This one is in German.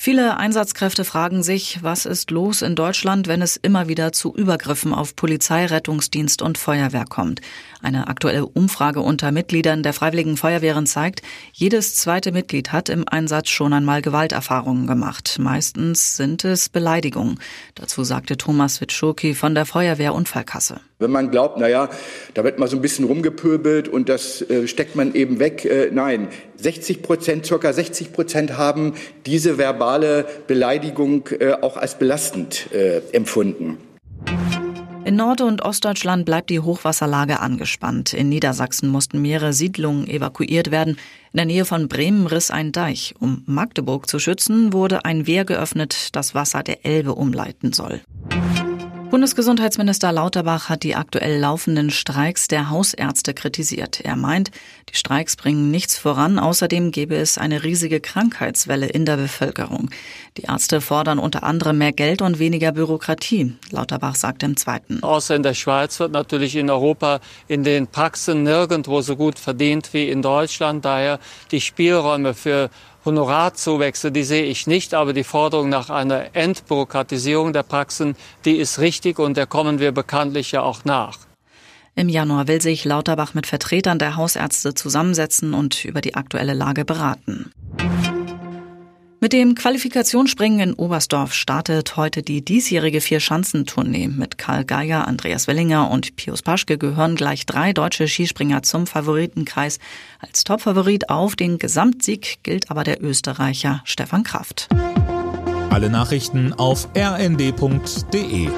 Viele Einsatzkräfte fragen sich, was ist los in Deutschland, wenn es immer wieder zu Übergriffen auf Polizei, Rettungsdienst und Feuerwehr kommt. Eine aktuelle Umfrage unter Mitgliedern der Freiwilligen Feuerwehren zeigt, jedes zweite Mitglied hat im Einsatz schon einmal Gewalterfahrungen gemacht. Meistens sind es Beleidigungen. Dazu sagte Thomas Witschurki von der Feuerwehrunfallkasse. Wenn man glaubt, naja, da wird mal so ein bisschen rumgepöbelt und das äh, steckt man eben weg. Äh, nein, 60 Prozent, circa 60 Prozent haben diese verbale Beleidigung äh, auch als belastend äh, empfunden. In Nord- und Ostdeutschland bleibt die Hochwasserlage angespannt. In Niedersachsen mussten mehrere Siedlungen evakuiert werden. In der Nähe von Bremen riss ein Deich. Um Magdeburg zu schützen, wurde ein Wehr geöffnet, das Wasser der Elbe umleiten soll. Bundesgesundheitsminister Lauterbach hat die aktuell laufenden Streiks der Hausärzte kritisiert. Er meint, die Streiks bringen nichts voran. Außerdem gäbe es eine riesige Krankheitswelle in der Bevölkerung. Die Ärzte fordern unter anderem mehr Geld und weniger Bürokratie. Lauterbach sagt im Zweiten. Außer in der Schweiz wird natürlich in Europa in den Praxen nirgendwo so gut verdient wie in Deutschland. Daher die Spielräume für Honorarzuwächse, die sehe ich nicht, aber die Forderung nach einer Entbürokratisierung der Praxen, die ist richtig und der kommen wir bekanntlich ja auch nach. Im Januar will sich Lauterbach mit Vertretern der Hausärzte zusammensetzen und über die aktuelle Lage beraten. Mit dem Qualifikationsspringen in Oberstdorf startet heute die diesjährige Vier-Schanzentournee. Mit Karl Geiger, Andreas Wellinger und Pius Paschke gehören gleich drei deutsche Skispringer zum Favoritenkreis. Als Topfavorit auf den Gesamtsieg gilt aber der Österreicher Stefan Kraft. Alle Nachrichten auf rnd.de